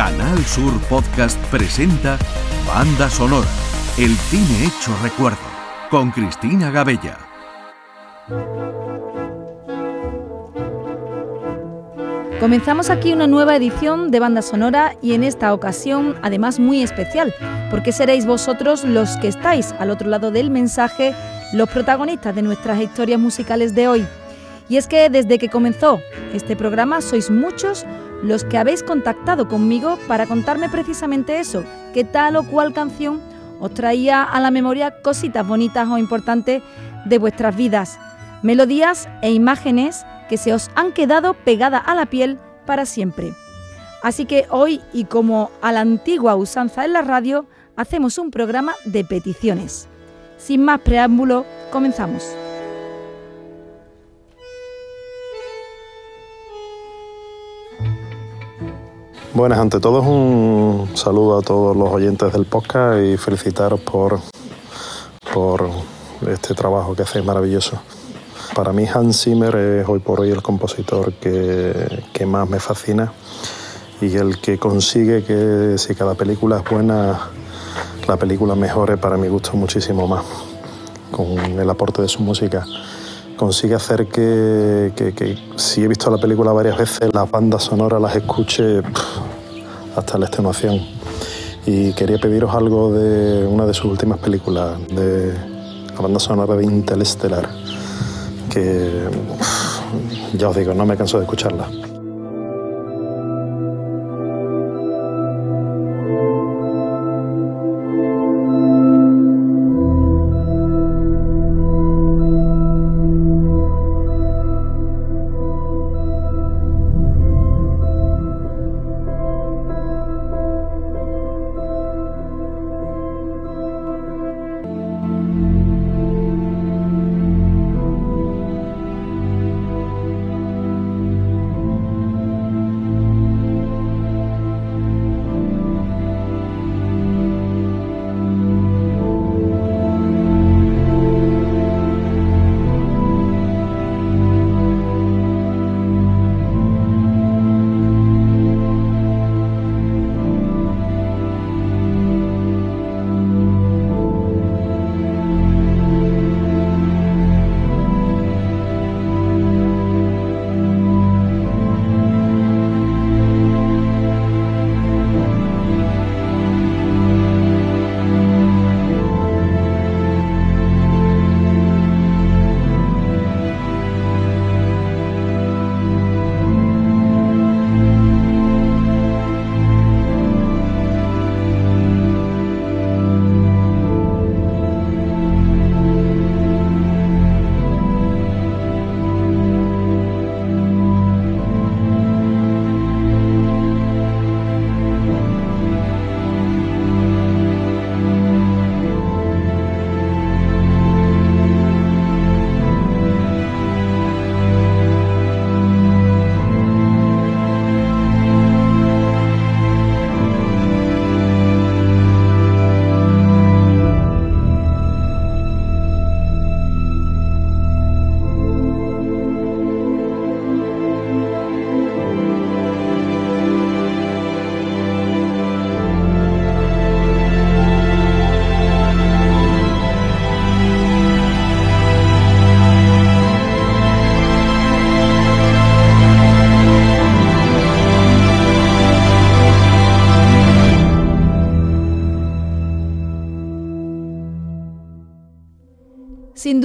Canal Sur Podcast presenta Banda Sonora, el cine hecho recuerdo, con Cristina Gabella. Comenzamos aquí una nueva edición de Banda Sonora y en esta ocasión además muy especial, porque seréis vosotros los que estáis al otro lado del mensaje, los protagonistas de nuestras historias musicales de hoy. Y es que desde que comenzó este programa sois muchos los que habéis contactado conmigo para contarme precisamente eso, que tal o cual canción os traía a la memoria cositas bonitas o importantes de vuestras vidas, melodías e imágenes que se os han quedado pegadas a la piel para siempre. Así que hoy, y como a la antigua usanza en la radio, hacemos un programa de peticiones. Sin más preámbulo, comenzamos. Buenas, ante todo un saludo a todos los oyentes del podcast y felicitaros por, por este trabajo que hacéis maravilloso. Para mí Hans Zimmer es hoy por hoy el compositor que, que más me fascina y el que consigue que si cada película es buena, la película mejore para mi gusto muchísimo más, con el aporte de su música consigue hacer que, si he visto la película varias veces, las bandas sonoras las escuche hasta la extenuación. Y quería pediros algo de una de sus últimas películas, de la banda sonora de Interstellar, que ya os digo, no me canso de escucharla.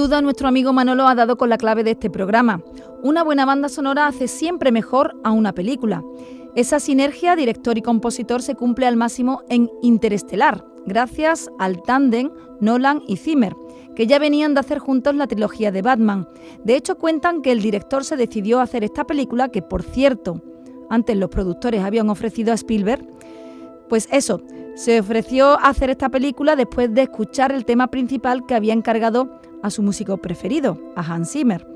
Duda, nuestro amigo Manolo ha dado con la clave de este programa. Una buena banda sonora hace siempre mejor a una película. Esa sinergia director y compositor se cumple al máximo en Interestelar, gracias al tándem Nolan y Zimmer, que ya venían de hacer juntos la trilogía de Batman. De hecho, cuentan que el director se decidió a hacer esta película, que por cierto, antes los productores habían ofrecido a Spielberg, pues eso, se ofreció a hacer esta película después de escuchar el tema principal que había encargado a su músico preferido, a Hans Zimmer.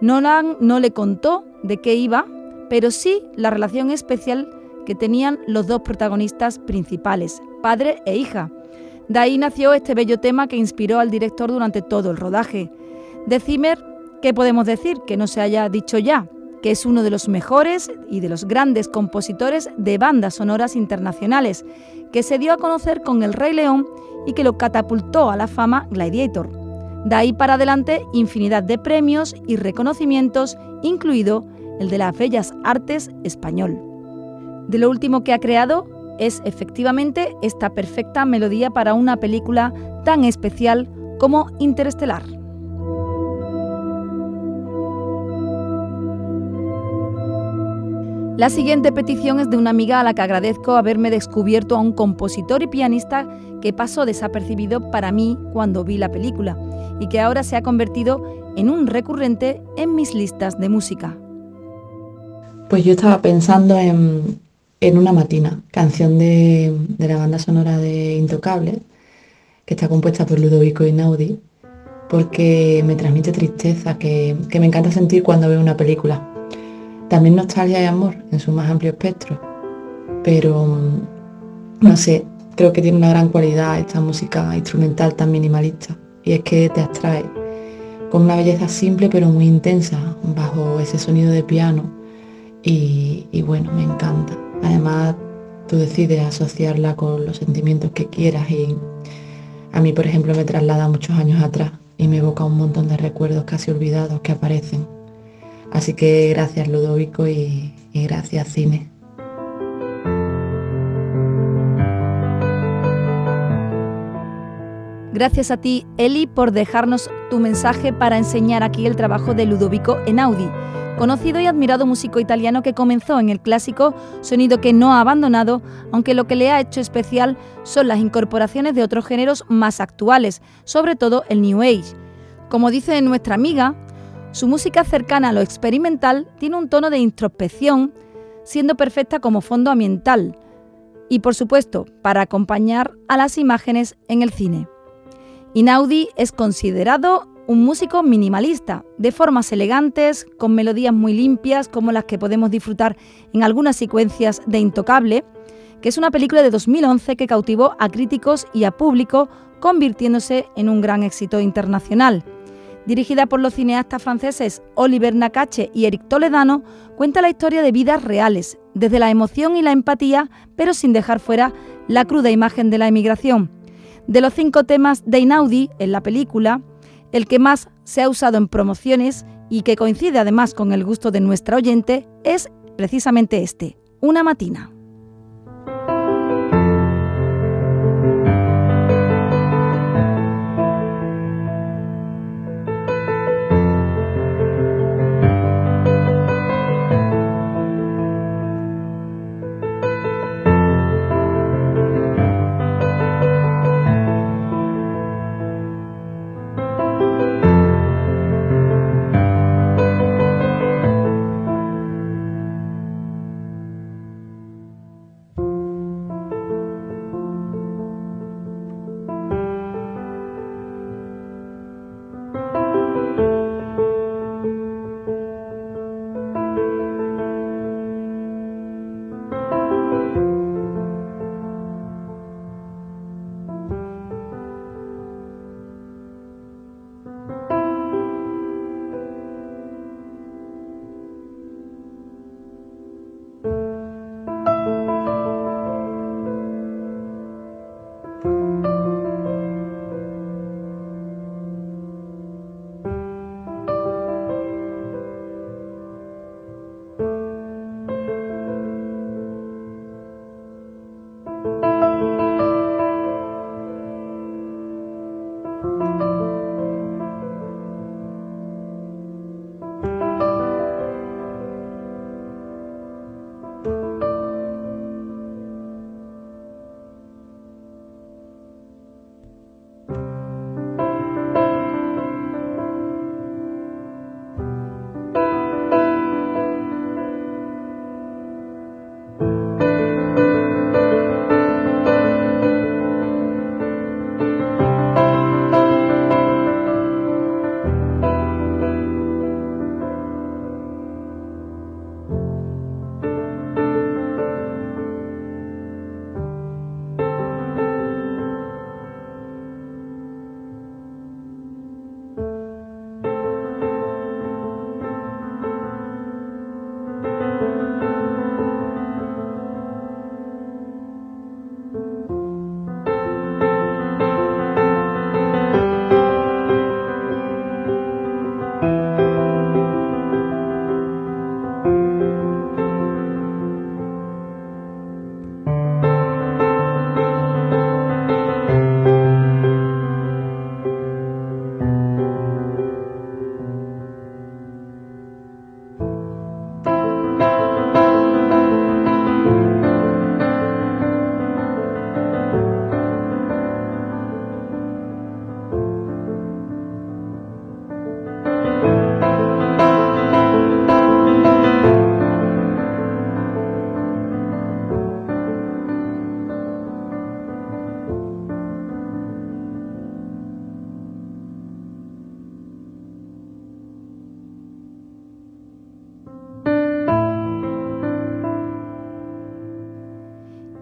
Nolan no le contó de qué iba, pero sí la relación especial que tenían los dos protagonistas principales, padre e hija. De ahí nació este bello tema que inspiró al director durante todo el rodaje. De Zimmer, ¿qué podemos decir que no se haya dicho ya? que es uno de los mejores y de los grandes compositores de bandas sonoras internacionales, que se dio a conocer con El Rey León y que lo catapultó a la fama Gladiator. De ahí para adelante infinidad de premios y reconocimientos, incluido el de las Bellas Artes español. De lo último que ha creado es efectivamente esta perfecta melodía para una película tan especial como Interestelar. La siguiente petición es de una amiga a la que agradezco haberme descubierto a un compositor y pianista que pasó desapercibido para mí cuando vi la película y que ahora se ha convertido en un recurrente en mis listas de música. Pues yo estaba pensando en, Una Matina, canción de, la banda sonora de Intocable, que está compuesta por Ludovico Inaudi, porque me transmite tristeza, que me encanta sentir cuando veo una película también nostalgia y amor en su más amplio espectro. Pero, mm, no sé, creo que tiene una gran cualidad esta música instrumental tan minimalista. Y es que te abstrae con una belleza simple pero muy intensa bajo ese sonido de piano. Y, y bueno, me encanta. Además, tú decides asociarla con los sentimientos que quieras y a mí, por ejemplo, me traslada muchos años atrás y me evoca un montón de recuerdos casi olvidados que aparecen Así que gracias Ludovico y, gracias Cine. Gracias a ti, Eli, por dejarnos tu mensaje para enseñar aquí el trabajo de Ludovico Enaudi, conocido y admirado músico italiano que comenzó en el clásico, sonido que no ha abandonado, aunque lo que le ha hecho especial son las incorporaciones de otros géneros más actuales, sobre todo el New Age. Como dice nuestra amiga, su música cercana a lo experimental tiene un tono de introspección, siendo perfecta como fondo ambiental y, por supuesto, para acompañar a las imágenes en el cine. Inaudi es considerado un músico minimalista, de formas elegantes, con melodías muy limpias como las que podemos disfrutar en algunas secuencias de Intocable, que es una película de 2011 que cautivó a críticos y a público, convirtiéndose en un gran éxito internacional dirigida por los cineastas franceses Oliver Nakache y Eric Toledano, cuenta la historia de vidas reales, desde la emoción y la empatía, pero sin dejar fuera la cruda imagen de la emigración. De los cinco temas de Inaudi en la película, el que más se ha usado en promociones y que coincide además con el gusto de nuestra oyente es precisamente este, Una matina.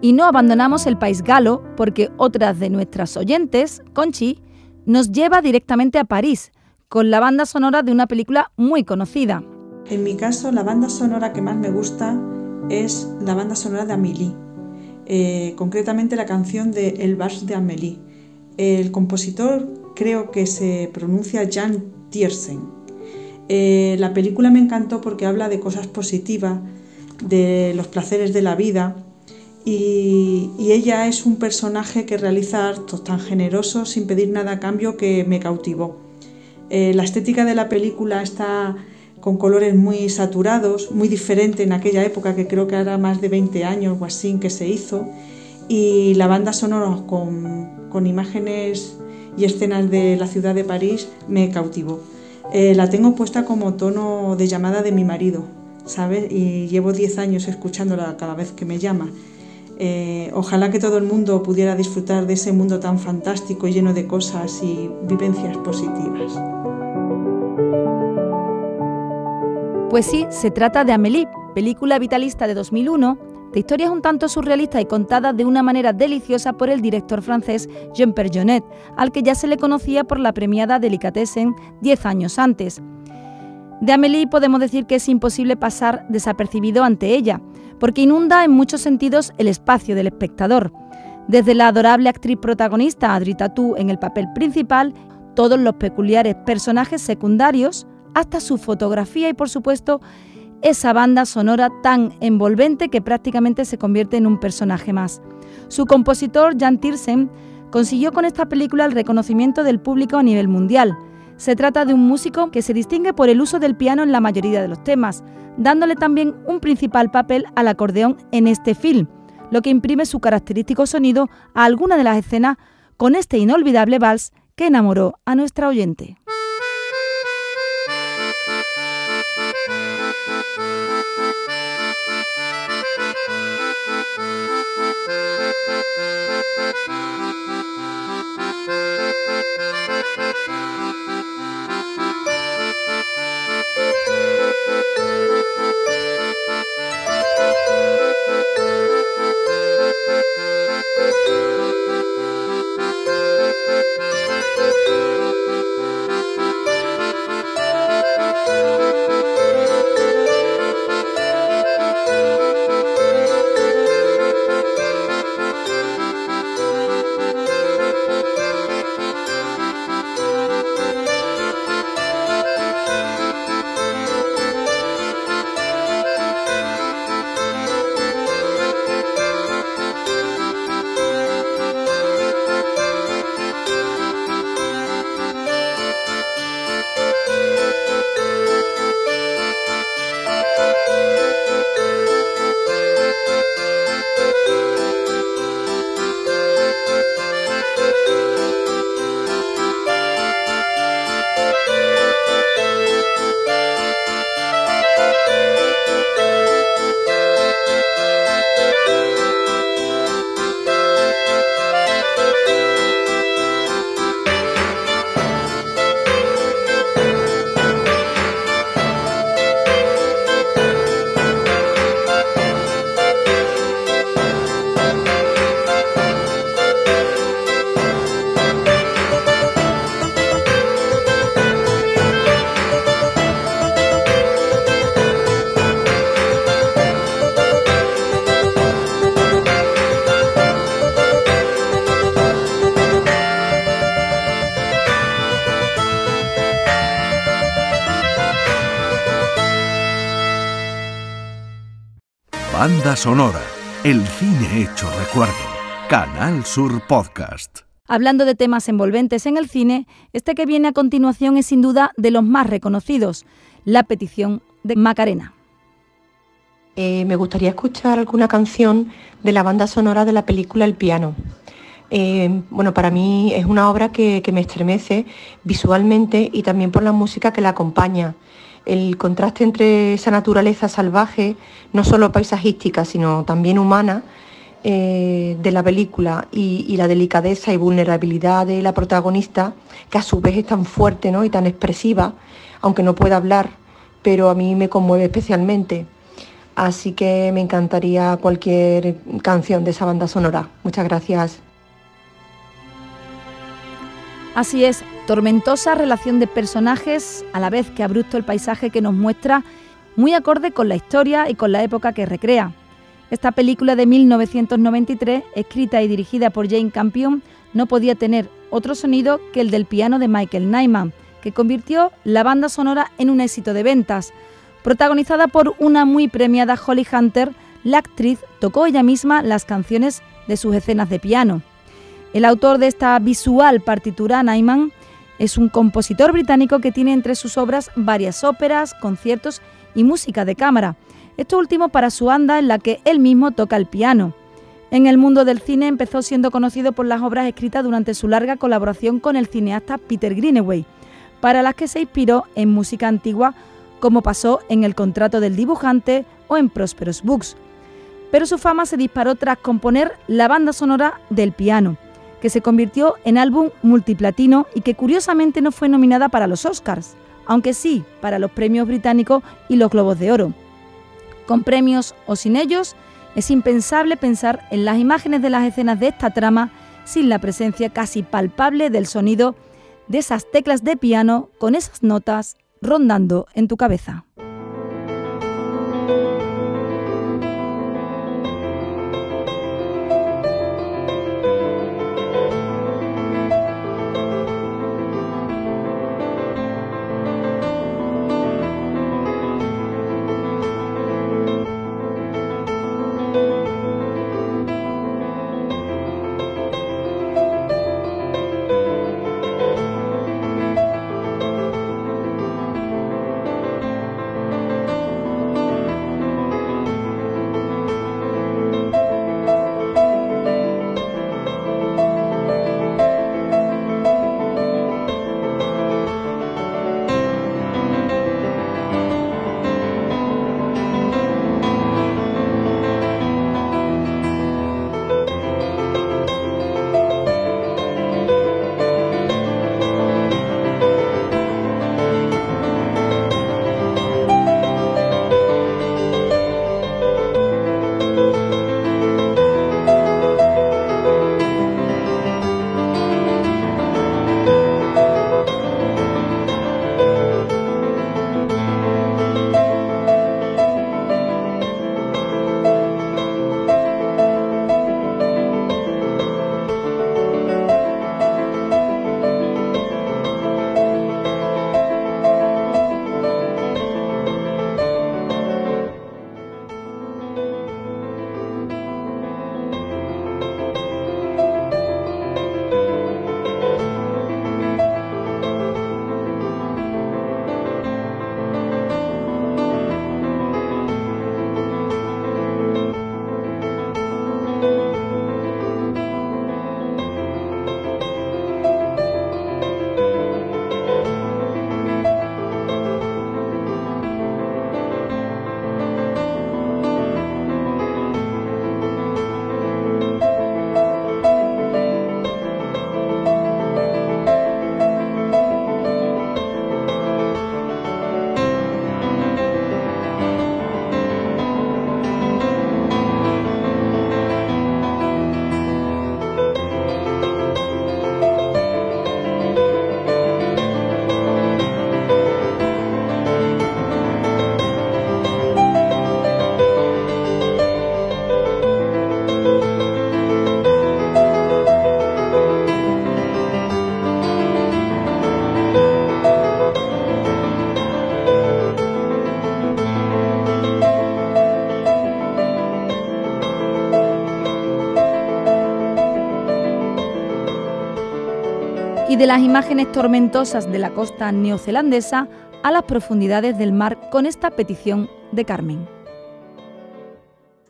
Y no abandonamos el país galo porque otra de nuestras oyentes, Conchi, nos lleva directamente a París con la banda sonora de una película muy conocida. En mi caso, la banda sonora que más me gusta es la banda sonora de Amélie, eh, concretamente la canción de El Vals de Amélie. El compositor creo que se pronuncia Jan Tiersen. Eh, la película me encantó porque habla de cosas positivas, de los placeres de la vida y, ella es un personaje que realiza actos tan generosos sin pedir nada a cambio que me cautivó. Eh, la estética de la película está con colores muy saturados, muy diferente en aquella época que creo que era más de 20 años o así que se hizo y la banda sonora con, imágenes y escenas de la ciudad de París me cautivó. Eh, la tengo puesta como tono de llamada de mi marido, ¿sabes? Y llevo 10 años escuchándola cada vez que me llama. Eh, ojalá que todo el mundo pudiera disfrutar de ese mundo tan fantástico, lleno de cosas y vivencias positivas. Pues sí, se trata de Amélie, película vitalista de 2001 de historias un tanto surrealistas y contadas de una manera deliciosa por el director francés Jean Perjonet, al que ya se le conocía por la premiada Delicatessen 10 años antes. De Amélie podemos decir que es imposible pasar desapercibido ante ella, porque inunda en muchos sentidos el espacio del espectador. Desde la adorable actriz protagonista Adri Tatu en el papel principal, todos los peculiares personajes secundarios, hasta su fotografía y por supuesto esa banda sonora tan envolvente que prácticamente se convierte en un personaje más. Su compositor, Jan Tiersen, consiguió con esta película el reconocimiento del público a nivel mundial. Se trata de un músico que se distingue por el uso del piano en la mayoría de los temas, dándole también un principal papel al acordeón en este film, lo que imprime su característico sonido a alguna de las escenas con este inolvidable vals que enamoró a nuestra oyente. Banda sonora, el cine hecho recuerdo. Canal Sur Podcast. Hablando de temas envolventes en el cine, este que viene a continuación es sin duda de los más reconocidos, La petición de Macarena. Eh, me gustaría escuchar alguna canción de la banda sonora de la película El piano. Eh, bueno, para mí es una obra que, que me estremece visualmente y también por la música que la acompaña el contraste entre esa naturaleza salvaje, no solo paisajística, sino también humana, eh, de la película y, la delicadeza y vulnerabilidad de la protagonista, que a su vez es tan fuerte ¿no? y tan expresiva, aunque no pueda hablar, pero a mí me conmueve especialmente. Así que me encantaría cualquier canción de esa banda sonora. Muchas gracias. Así es, tormentosa relación de personajes, a la vez que abrupto el paisaje que nos muestra, muy acorde con la historia y con la época que recrea. Esta película de 1993, escrita y dirigida por Jane Campion, no podía tener otro sonido que el del piano de Michael Nyman, que convirtió la banda sonora en un éxito de ventas. Protagonizada por una muy premiada Holly Hunter, la actriz tocó ella misma las canciones de sus escenas de piano. El autor de esta visual partitura, Nyman, es un compositor británico que tiene entre sus obras varias óperas, conciertos y música de cámara. Esto último para su banda en la que él mismo toca el piano. En el mundo del cine empezó siendo conocido por las obras escritas durante su larga colaboración con el cineasta Peter Greenaway, para las que se inspiró en música antigua como pasó en El contrato del dibujante o en Prosperous Books. Pero su fama se disparó tras componer la banda sonora del piano que se convirtió en álbum multiplatino y que curiosamente no fue nominada para los Oscars, aunque sí para los premios británicos y los Globos de Oro. Con premios o sin ellos, es impensable pensar en las imágenes de las escenas de esta trama sin la presencia casi palpable del sonido de esas teclas de piano con esas notas rondando en tu cabeza. Las imágenes tormentosas de la costa neozelandesa a las profundidades del mar con esta petición de Carmen.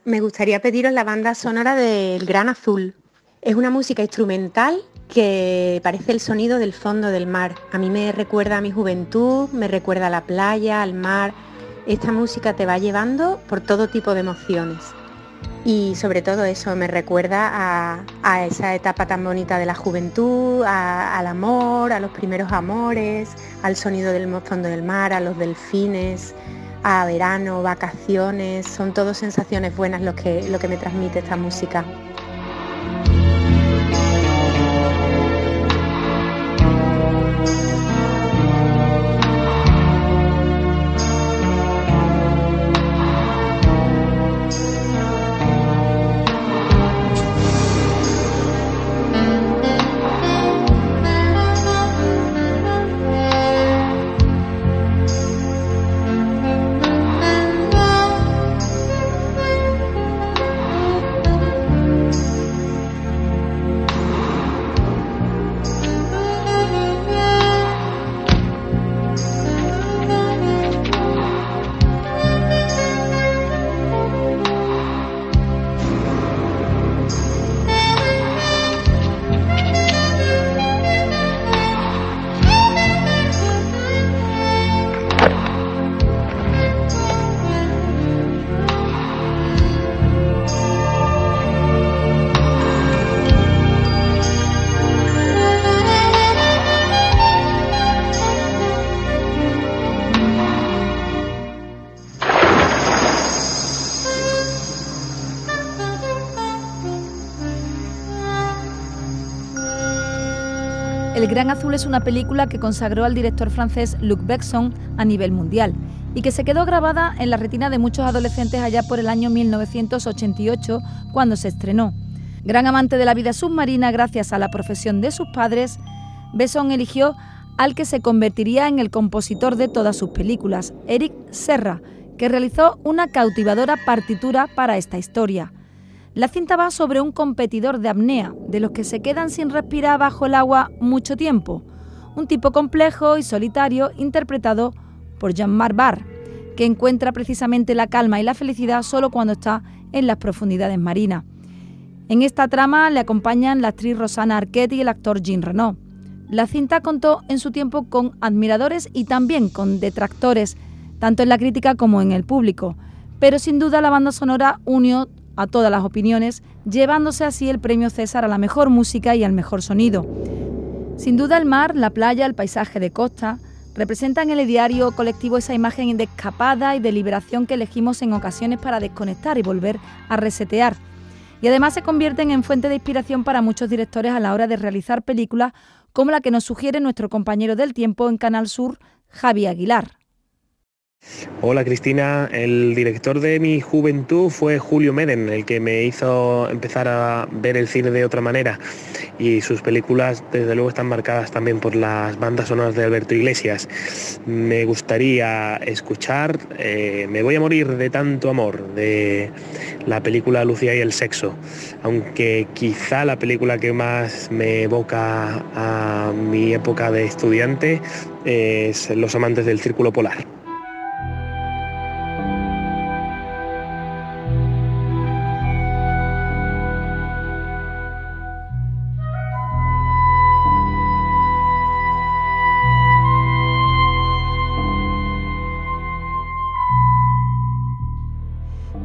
Me gustaría pediros la banda sonora del Gran Azul. Es una música instrumental que parece el sonido del fondo del mar. A mí me recuerda a mi juventud, me recuerda a la playa, al mar. Esta música te va llevando por todo tipo de emociones y sobre todo eso me recuerda a, esa etapa tan bonita de la juventud, al amor, a los primeros amores, al sonido del fondo del mar, a los delfines, a verano, vacaciones, son todas sensaciones buenas lo que, lo que me transmite esta música. Es una película que consagró al director francés Luc Besson a nivel mundial y que se quedó grabada en la retina de muchos adolescentes allá por el año 1988 cuando se estrenó. Gran amante de la vida submarina gracias a la profesión de sus padres, Besson eligió al que se convertiría en el compositor de todas sus películas, Eric Serra, que realizó una cautivadora partitura para esta historia. La cinta va sobre un competidor de apnea, de los que se quedan sin respirar bajo el agua mucho tiempo. Un tipo complejo y solitario interpretado por Jean-Marc Barr, que encuentra precisamente la calma y la felicidad solo cuando está en las profundidades marinas. En esta trama le acompañan la actriz Rosana Arquette y el actor Jean Renault. La cinta contó en su tiempo con admiradores y también con detractores, tanto en la crítica como en el público, pero sin duda la banda sonora unió a todas las opiniones, llevándose así el premio César a la mejor música y al mejor sonido. Sin duda el mar, la playa, el paisaje de costa representan en el diario colectivo esa imagen de escapada y de liberación que elegimos en ocasiones para desconectar y volver a resetear. Y además se convierten en fuente de inspiración para muchos directores a la hora de realizar películas como la que nos sugiere nuestro compañero del tiempo en Canal Sur, Javi Aguilar. Hola Cristina, el director de mi juventud fue Julio Meden, el que me hizo empezar a ver el cine de otra manera y sus películas desde luego están marcadas también por las bandas sonoras de Alberto Iglesias. Me gustaría escuchar eh, Me voy a morir de tanto amor de la película Lucía y el sexo, aunque quizá la película que más me evoca a mi época de estudiante es Los amantes del círculo polar.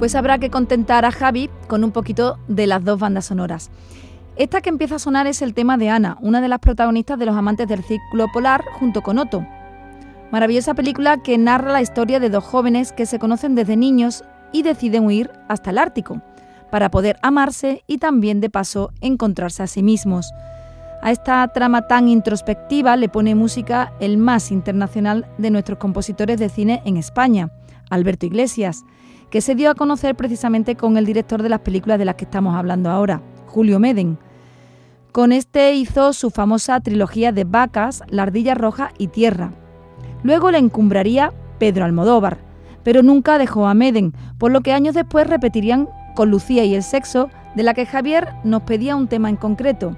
Pues habrá que contentar a Javi con un poquito de las dos bandas sonoras. Esta que empieza a sonar es el tema de Ana, una de las protagonistas de Los Amantes del Círculo Polar, junto con Otto. Maravillosa película que narra la historia de dos jóvenes que se conocen desde niños y deciden huir hasta el Ártico, para poder amarse y también de paso encontrarse a sí mismos. A esta trama tan introspectiva le pone música el más internacional de nuestros compositores de cine en España, Alberto Iglesias, que se dio a conocer precisamente con el director de las películas de las que estamos hablando ahora, Julio Meden. Con este hizo su famosa trilogía de Vacas, La Ardilla Roja y Tierra. Luego le encumbraría Pedro Almodóvar, pero nunca dejó a Meden, por lo que años después repetirían con Lucía y el sexo, de la que Javier nos pedía un tema en concreto.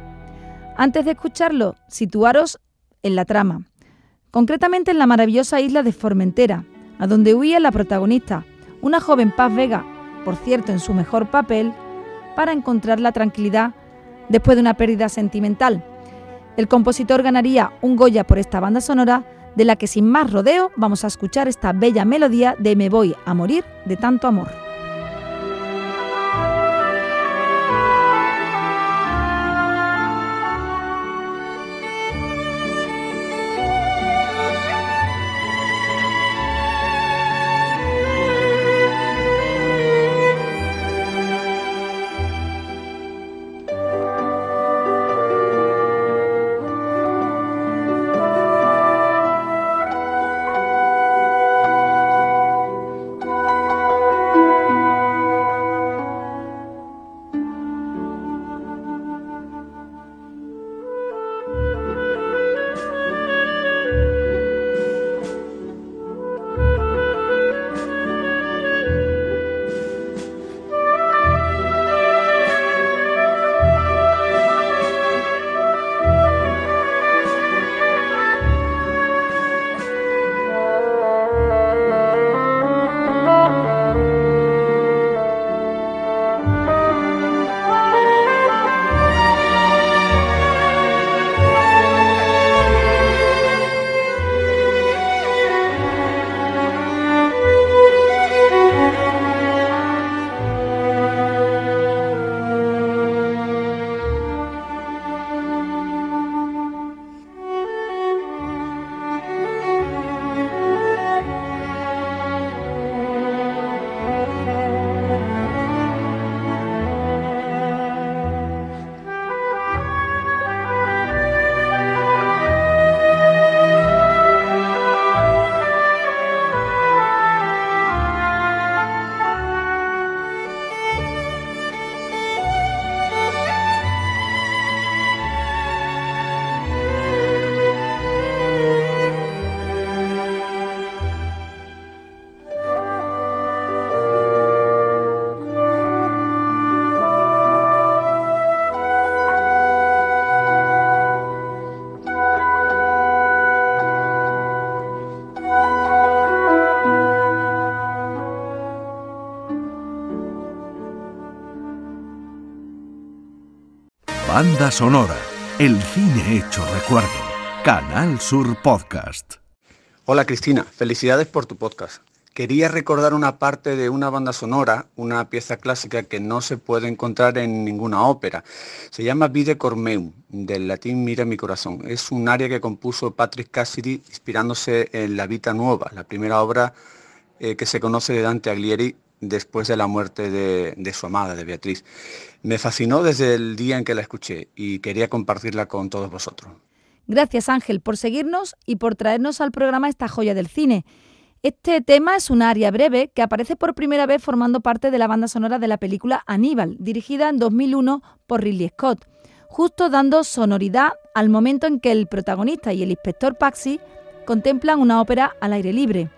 Antes de escucharlo, situaros en la trama, concretamente en la maravillosa isla de Formentera, a donde huía la protagonista, una joven Paz Vega, por cierto en su mejor papel, para encontrar la tranquilidad después de una pérdida sentimental. El compositor ganaría un Goya por esta banda sonora, de la que sin más rodeo vamos a escuchar esta bella melodía de Me voy a morir de tanto amor. Banda sonora, el cine hecho recuerdo. Canal Sur Podcast. Hola Cristina, felicidades por tu podcast. Quería recordar una parte de una banda sonora, una pieza clásica que no se puede encontrar en ninguna ópera. Se llama Vide Cormeum, del latín Mira mi corazón. Es un área que compuso Patrick Cassidy inspirándose en La Vita Nueva, la primera obra eh, que se conoce de Dante Alighieri después de la muerte de, su amada, de Beatriz. Me fascinó desde el día en que la escuché y quería compartirla con todos vosotros. Gracias Ángel por seguirnos y por traernos al programa esta joya del cine. Este tema es un aria breve que aparece por primera vez formando parte de la banda sonora de la película Aníbal, dirigida en 2001 por Ridley Scott, justo dando sonoridad al momento en que el protagonista y el inspector Paxi contemplan una ópera al aire libre.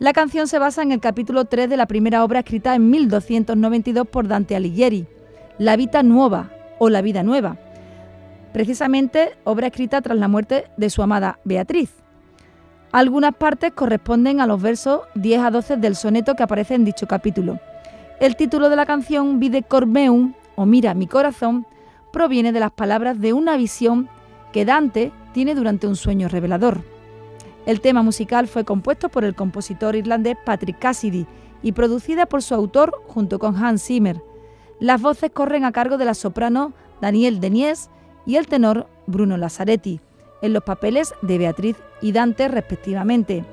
La canción se basa en el capítulo 3 de la primera obra escrita en 1292 por Dante Alighieri, La Vita Nueva o La Vida Nueva, precisamente obra escrita tras la muerte de su amada Beatriz. Algunas partes corresponden a los versos 10 a 12 del soneto que aparece en dicho capítulo. El título de la canción Vide Cormeum o Mira mi corazón proviene de las palabras de una visión que Dante tiene durante un sueño revelador. El tema musical fue compuesto por el compositor irlandés Patrick Cassidy y producida por su autor junto con Hans Zimmer. Las voces corren a cargo de la soprano Daniel Denies y el tenor Bruno Lazzaretti en los papeles de Beatriz y Dante respectivamente.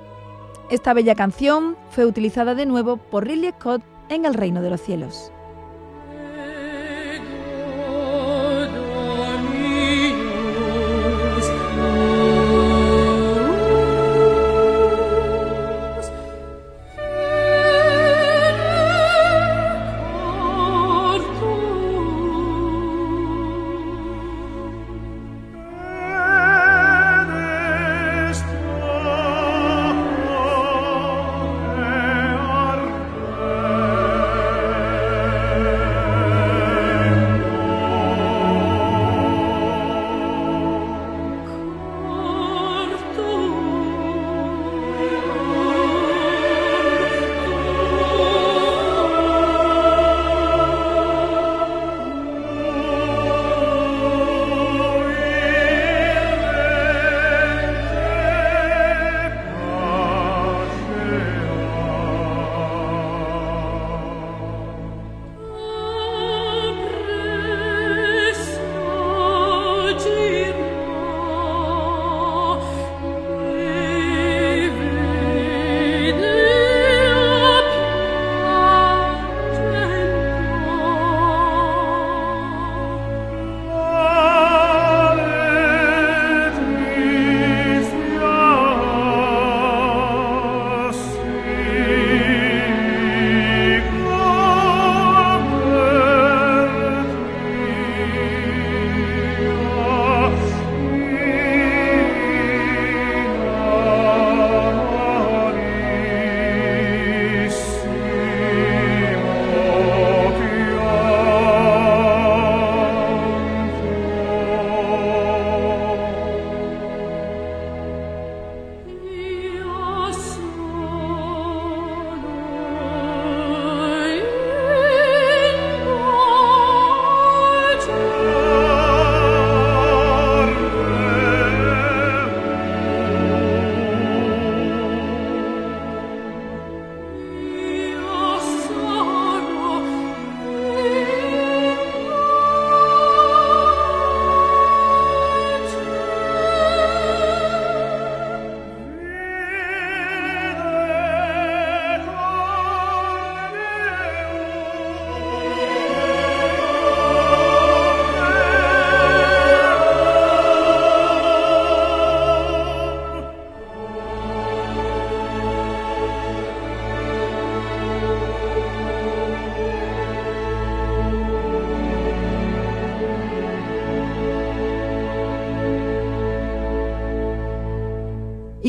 Esta bella canción fue utilizada de nuevo por Ridley Scott en El Reino de los Cielos.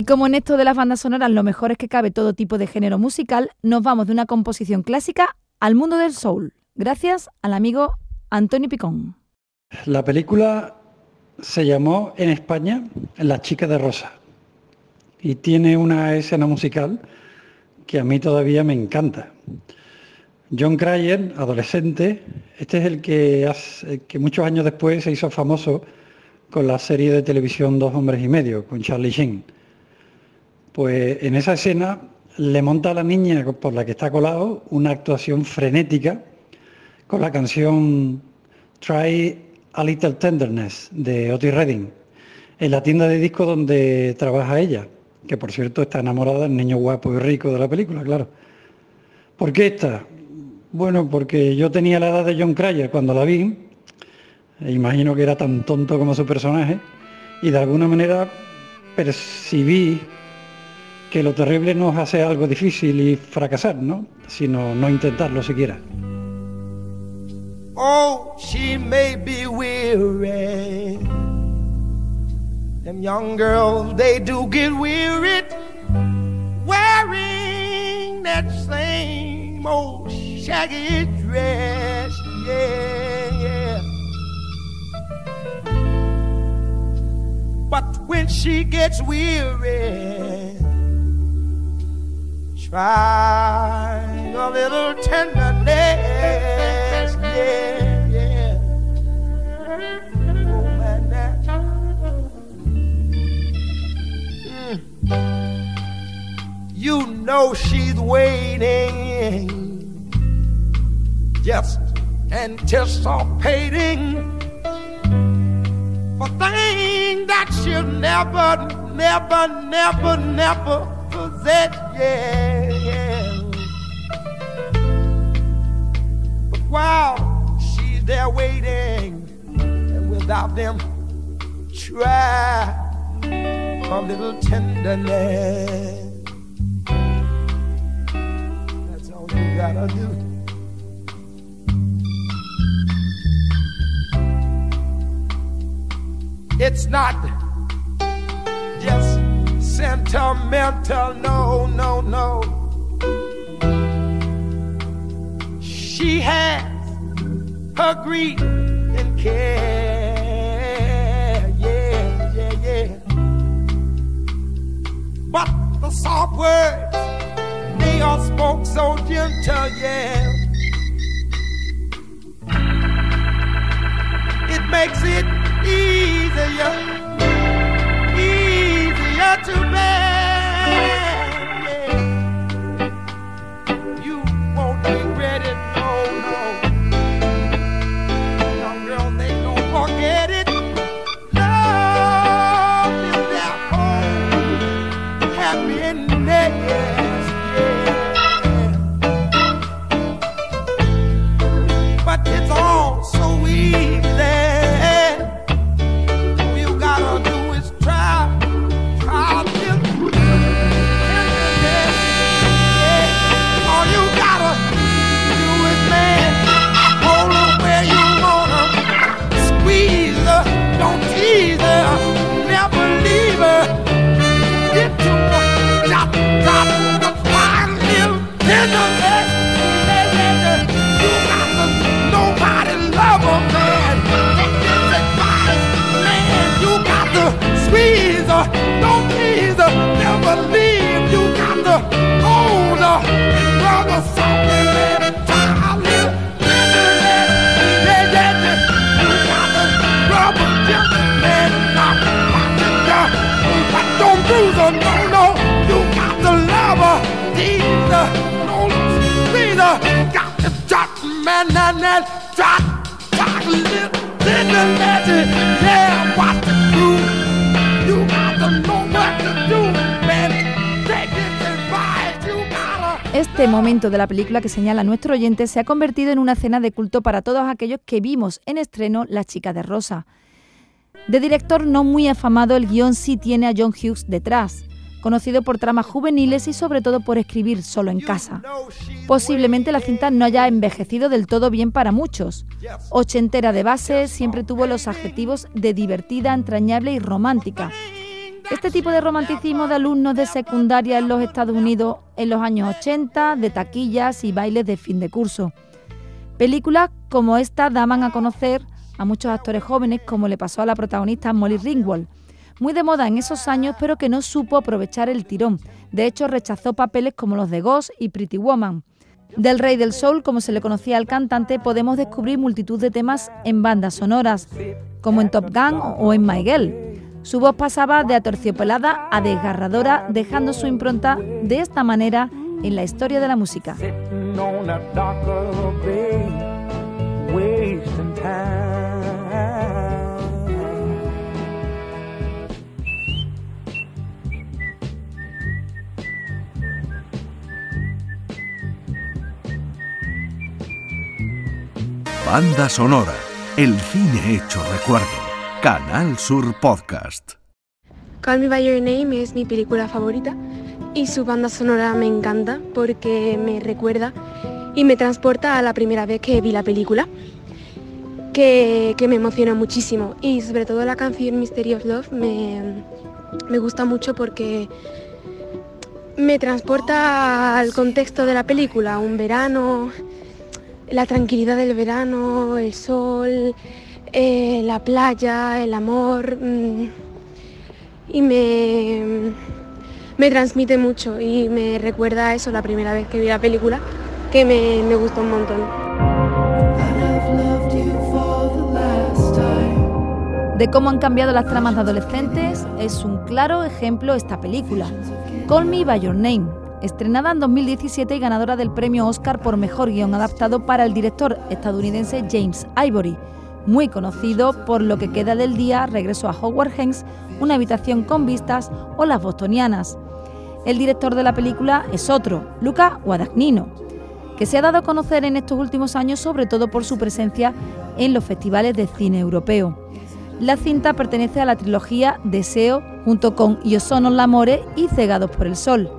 Como en esto de las bandas sonoras lo mejor es que cabe todo tipo de género musical, nos vamos de una composición clásica al mundo del soul, gracias al amigo Antonio Picón. La película se llamó en España La chica de rosa y tiene una escena musical que a mí todavía me encanta. John Cryer, adolescente, este es el que, que muchos años después se hizo famoso con la serie de televisión Dos hombres y medio, con Charlie Sheen. Pues en esa escena le monta a la niña por la que está colado una actuación frenética con la canción Try a Little Tenderness de Otis Redding, en la tienda de discos donde trabaja ella, que por cierto está enamorada del niño guapo y rico de la película, claro. ¿Por qué esta? Bueno, porque yo tenía la edad de John Cryer cuando la vi, e imagino que era tan tonto como su personaje, y de alguna manera percibí que lo terrible no es hacer algo difícil y fracasar, ¿no? Sino no intentarlo siquiera. Oh, she may be weary. Them young girls, they do get weary wearing that same old shaggy dress. Yeah, yeah. But when she gets weary, try a little tenderness. Yeah, yeah. Oh, man, that. Mm. You know she's waiting, just anticipating for things that she'll never, never, never, never possess. Yeah, yeah. But while she's there waiting, and without them, try a little tenderness. That's all you gotta do. It's not sentimental, no, no, no. She has her grief and care, yeah, yeah, yeah. But the soft words, they are spoke so gentle, yeah. It makes it easier, easier to bear. Don't please never leave. You got to hold her uh, and rub her softly. Child, little. Yeah, yeah, yeah. You got to rub her gently, man. Knock her back and down. But don't bruise no, no. You got to love her, tease her, no, squeeze her. Got man, that, that, drop, little tenderness. Yeah, watch Este momento de la película que señala nuestro oyente se ha convertido en una escena de culto para todos aquellos que vimos en estreno La chica de rosa. De director no muy afamado, el guion sí tiene a John Hughes detrás, conocido por tramas juveniles y sobre todo por escribir solo en casa. Posiblemente la cinta no haya envejecido del todo bien para muchos. Ochentera de base, siempre tuvo los adjetivos de divertida, entrañable y romántica. Este tipo de romanticismo de alumnos de secundaria en los Estados Unidos en los años 80, de taquillas y bailes de fin de curso. Películas como esta daban a conocer a muchos actores jóvenes, como le pasó a la protagonista Molly Ringwald, muy de moda en esos años, pero que no supo aprovechar el tirón. De hecho, rechazó papeles como los de Ghost y Pretty Woman. Del Rey del Soul, como se le conocía al cantante, podemos descubrir multitud de temas en bandas sonoras, como en Top Gun o en My Girl. Su voz pasaba de aterciopelada a desgarradora, dejando su impronta de esta manera en la historia de la música. Banda sonora, el cine hecho recuerdo. Canal Sur Podcast. Call Me By Your Name es mi película favorita y su banda sonora me encanta porque me recuerda y me transporta a la primera vez que vi la película, que, me emociona muchísimo y sobre todo la canción Mystery of Love me gusta mucho porque me transporta al contexto de la película, un verano, la tranquilidad del verano, el sol, eh, la playa, el amor. Mm, y me, me transmite mucho y me recuerda a eso la primera vez que vi la película, que me, me gustó un montón. De cómo han cambiado las tramas de adolescentes es un claro ejemplo esta película. Call Me By Your Name, estrenada en 2017 y ganadora del premio Oscar por Mejor Guión Adaptado para el director estadounidense James Ivory, muy conocido por Lo que queda del día, Regreso a Howard Hanks, Una habitación con vistas o Las Bostonianas. El director de la película es otro, Luca Guadagnino, que se ha dado a conocer en estos últimos años sobre todo por su presencia en los festivales de cine europeo. La cinta pertenece a la trilogía Deseo junto con Io sono l'amore y Cegados por el sol.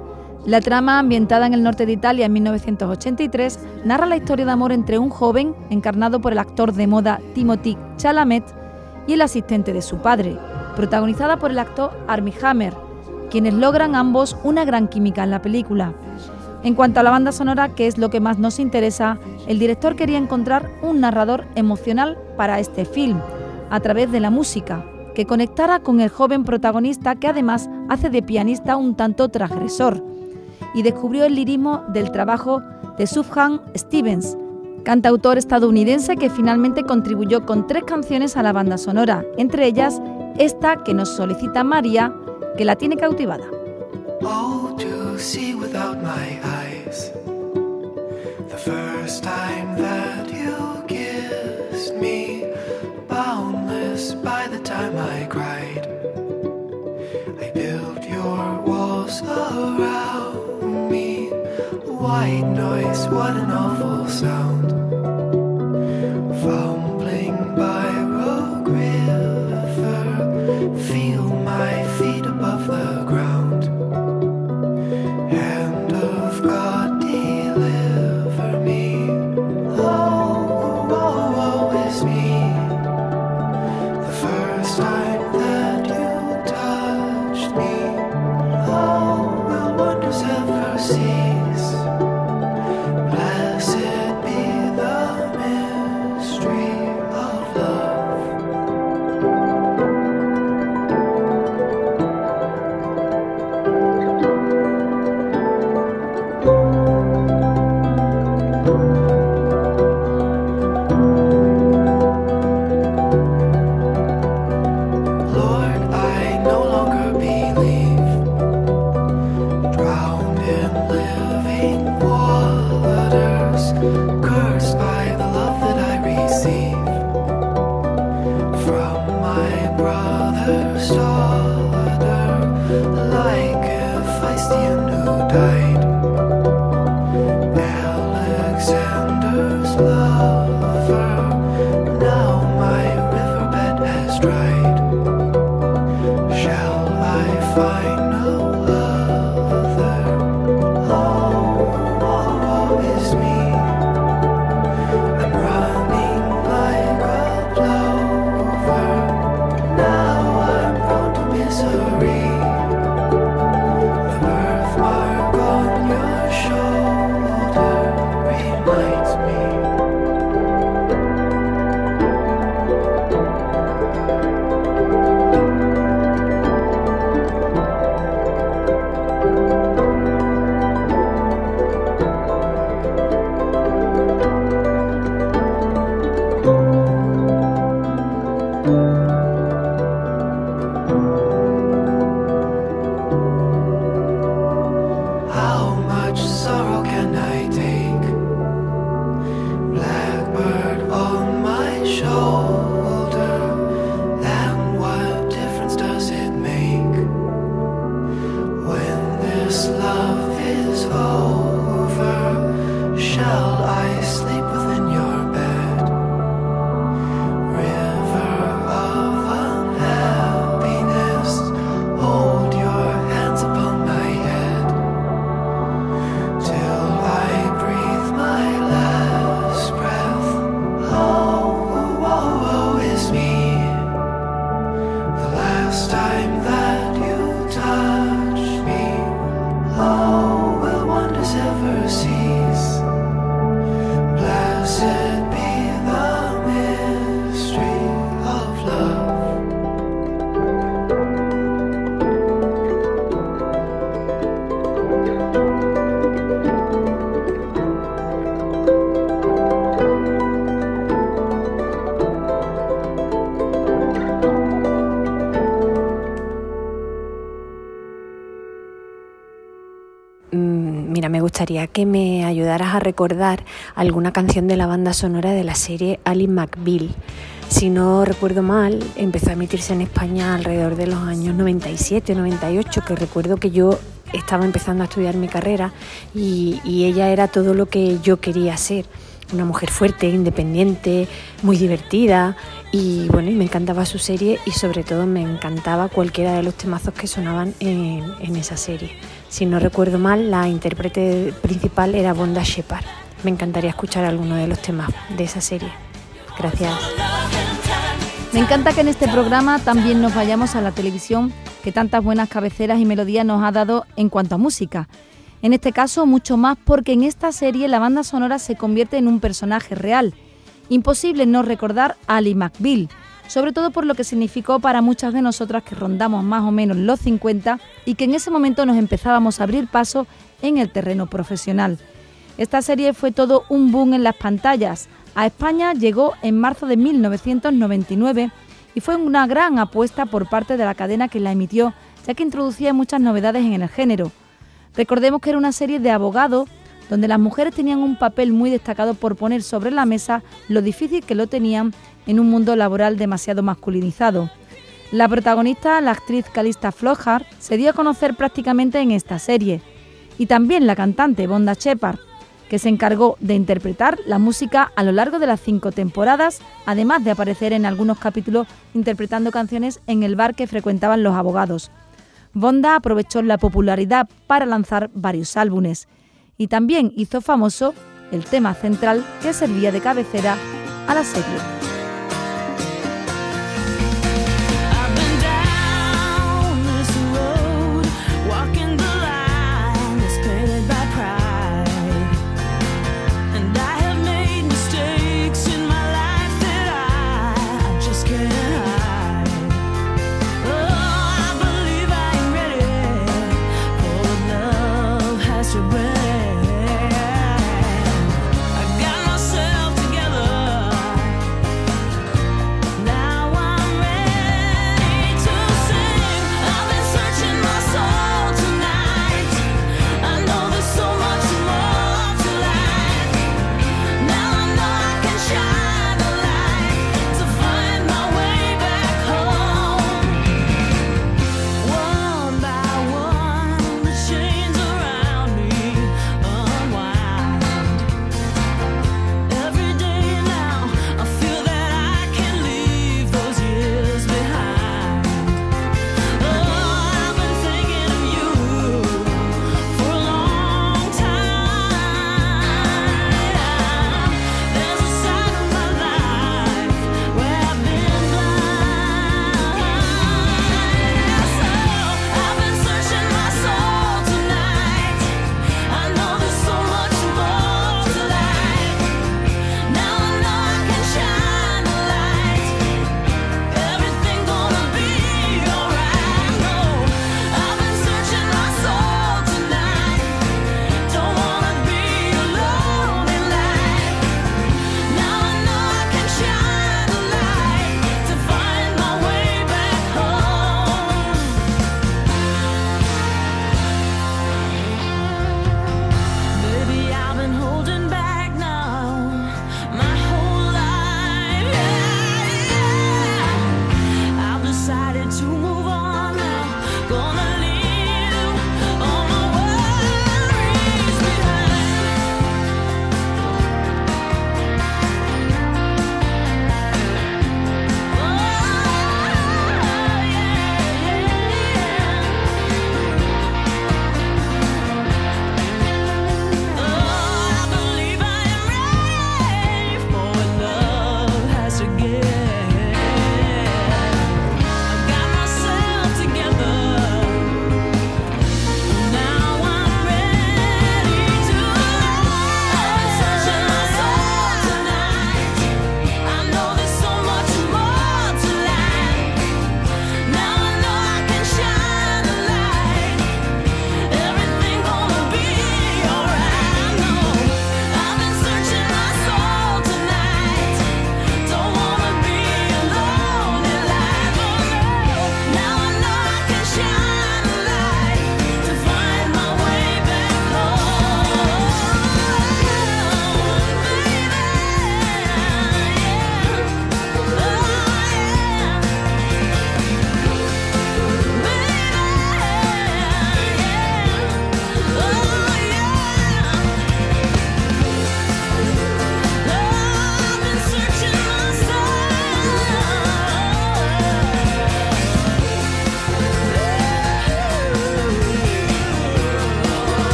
La trama, ambientada en el norte de Italia en 1983, narra la historia de amor entre un joven, encarnado por el actor de moda Timothy Chalamet, y el asistente de su padre, protagonizada por el actor Armie Hammer, quienes logran ambos una gran química en la película. En cuanto a la banda sonora, que es lo que más nos interesa, el director quería encontrar un narrador emocional para este film, a través de la música, que conectara con el joven protagonista que además hace de pianista un tanto transgresor y descubrió el lirismo del trabajo de Sufjan Stevens, cantautor estadounidense que finalmente contribuyó con tres canciones a la banda sonora, entre ellas esta que nos solicita María, que la tiene cautivada. White noise, what an awful sound. Fumbling gustaría que me ayudaras a recordar alguna canción de la banda sonora de la serie Ali McBeal. Si no recuerdo mal, empezó a emitirse en España alrededor de los años 97, 98, que recuerdo que yo estaba empezando a estudiar mi carrera y, ella era todo lo que yo quería ser una mujer fuerte, independiente, muy divertida y bueno, y me encantaba su serie y sobre todo me encantaba cualquiera de los temazos que sonaban en esa serie. Si no recuerdo mal, la intérprete principal era Bonda Shepard. Me encantaría escuchar alguno de los temas de esa serie. Gracias. Me encanta que en este programa también nos vayamos a la televisión que tantas buenas cabeceras y melodías nos ha dado en cuanto a música. En este caso, mucho más porque en esta serie la banda sonora se convierte en un personaje real. Imposible no recordar a Ali McBeal, sobre todo por lo que significó para muchas de nosotras que rondamos más o menos los 50 y que en ese momento nos empezábamos a abrir paso en el terreno profesional. Esta serie fue todo un boom en las pantallas. A España llegó en marzo de 1999 y fue una gran apuesta por parte de la cadena que la emitió, ya que introducía muchas novedades en el género. Recordemos que era una serie de abogados donde las mujeres tenían un papel muy destacado por poner sobre la mesa lo difícil que lo tenían en un mundo laboral demasiado masculinizado. La protagonista, la actriz Calista Flockhart, se dio a conocer prácticamente en esta serie, y también la cantante Bonda Shepard, que se encargó de interpretar la música a lo largo de las cinco temporadas, además de aparecer en algunos capítulos interpretando canciones en el bar que frecuentaban los abogados. Bonda aprovechó la popularidad para lanzar varios álbumes y también hizo famoso el tema central que servía de cabecera a la serie.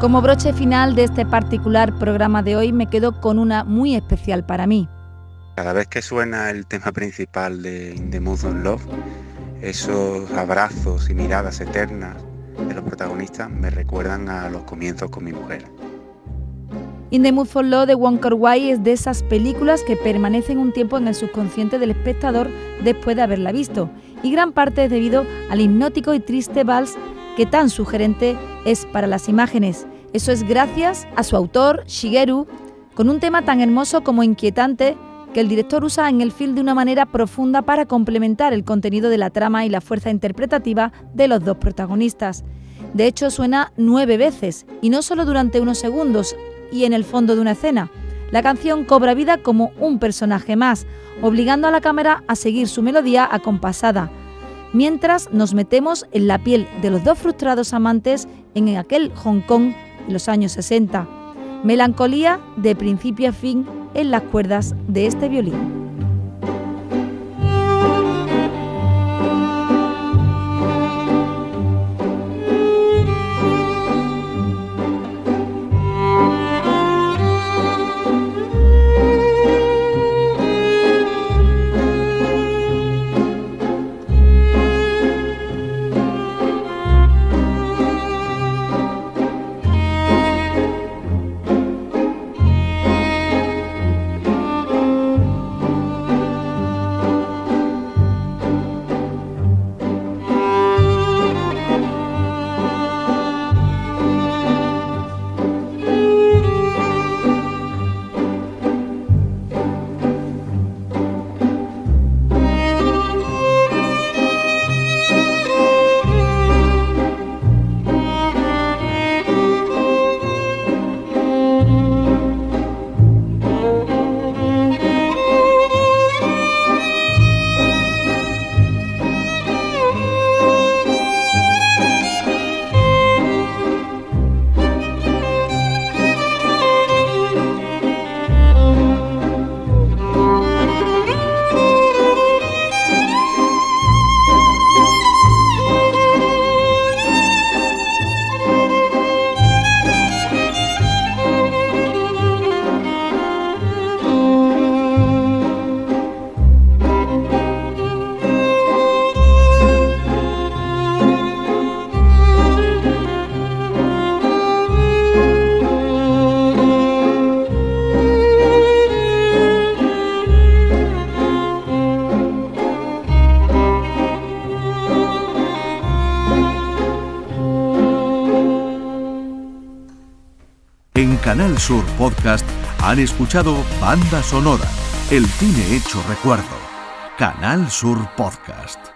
Como broche final de este particular programa de hoy me quedo con una muy especial para mí. Cada vez que suena el tema principal de In the Mood of Love, esos abrazos y miradas eternas de los protagonistas me recuerdan a los comienzos con mi mujer. In the Mood for Love de Wong Kar Wai es de esas películas que permanecen un tiempo en el subconsciente del espectador después de haberla visto, y gran parte es debido al hipnótico y triste vals que tan sugerente es para las imágenes. Eso es gracias a su autor, Shigeru, con un tema tan hermoso como inquietante que el director usa en el film de una manera profunda para complementar el contenido de la trama y la fuerza interpretativa de los dos protagonistas. De hecho, suena nueve veces, y no solo durante unos segundos y en el fondo de una escena. La canción cobra vida como un personaje más, obligando a la cámara a seguir su melodía acompasada, mientras nos metemos en la piel de los dos frustrados amantes en aquel Hong Kong en los años 60. Melancolía de principio a fin en las cuerdas de este violín. Sur Podcast han escuchado Banda Sonora, el cine hecho recuerdo. Canal Sur Podcast.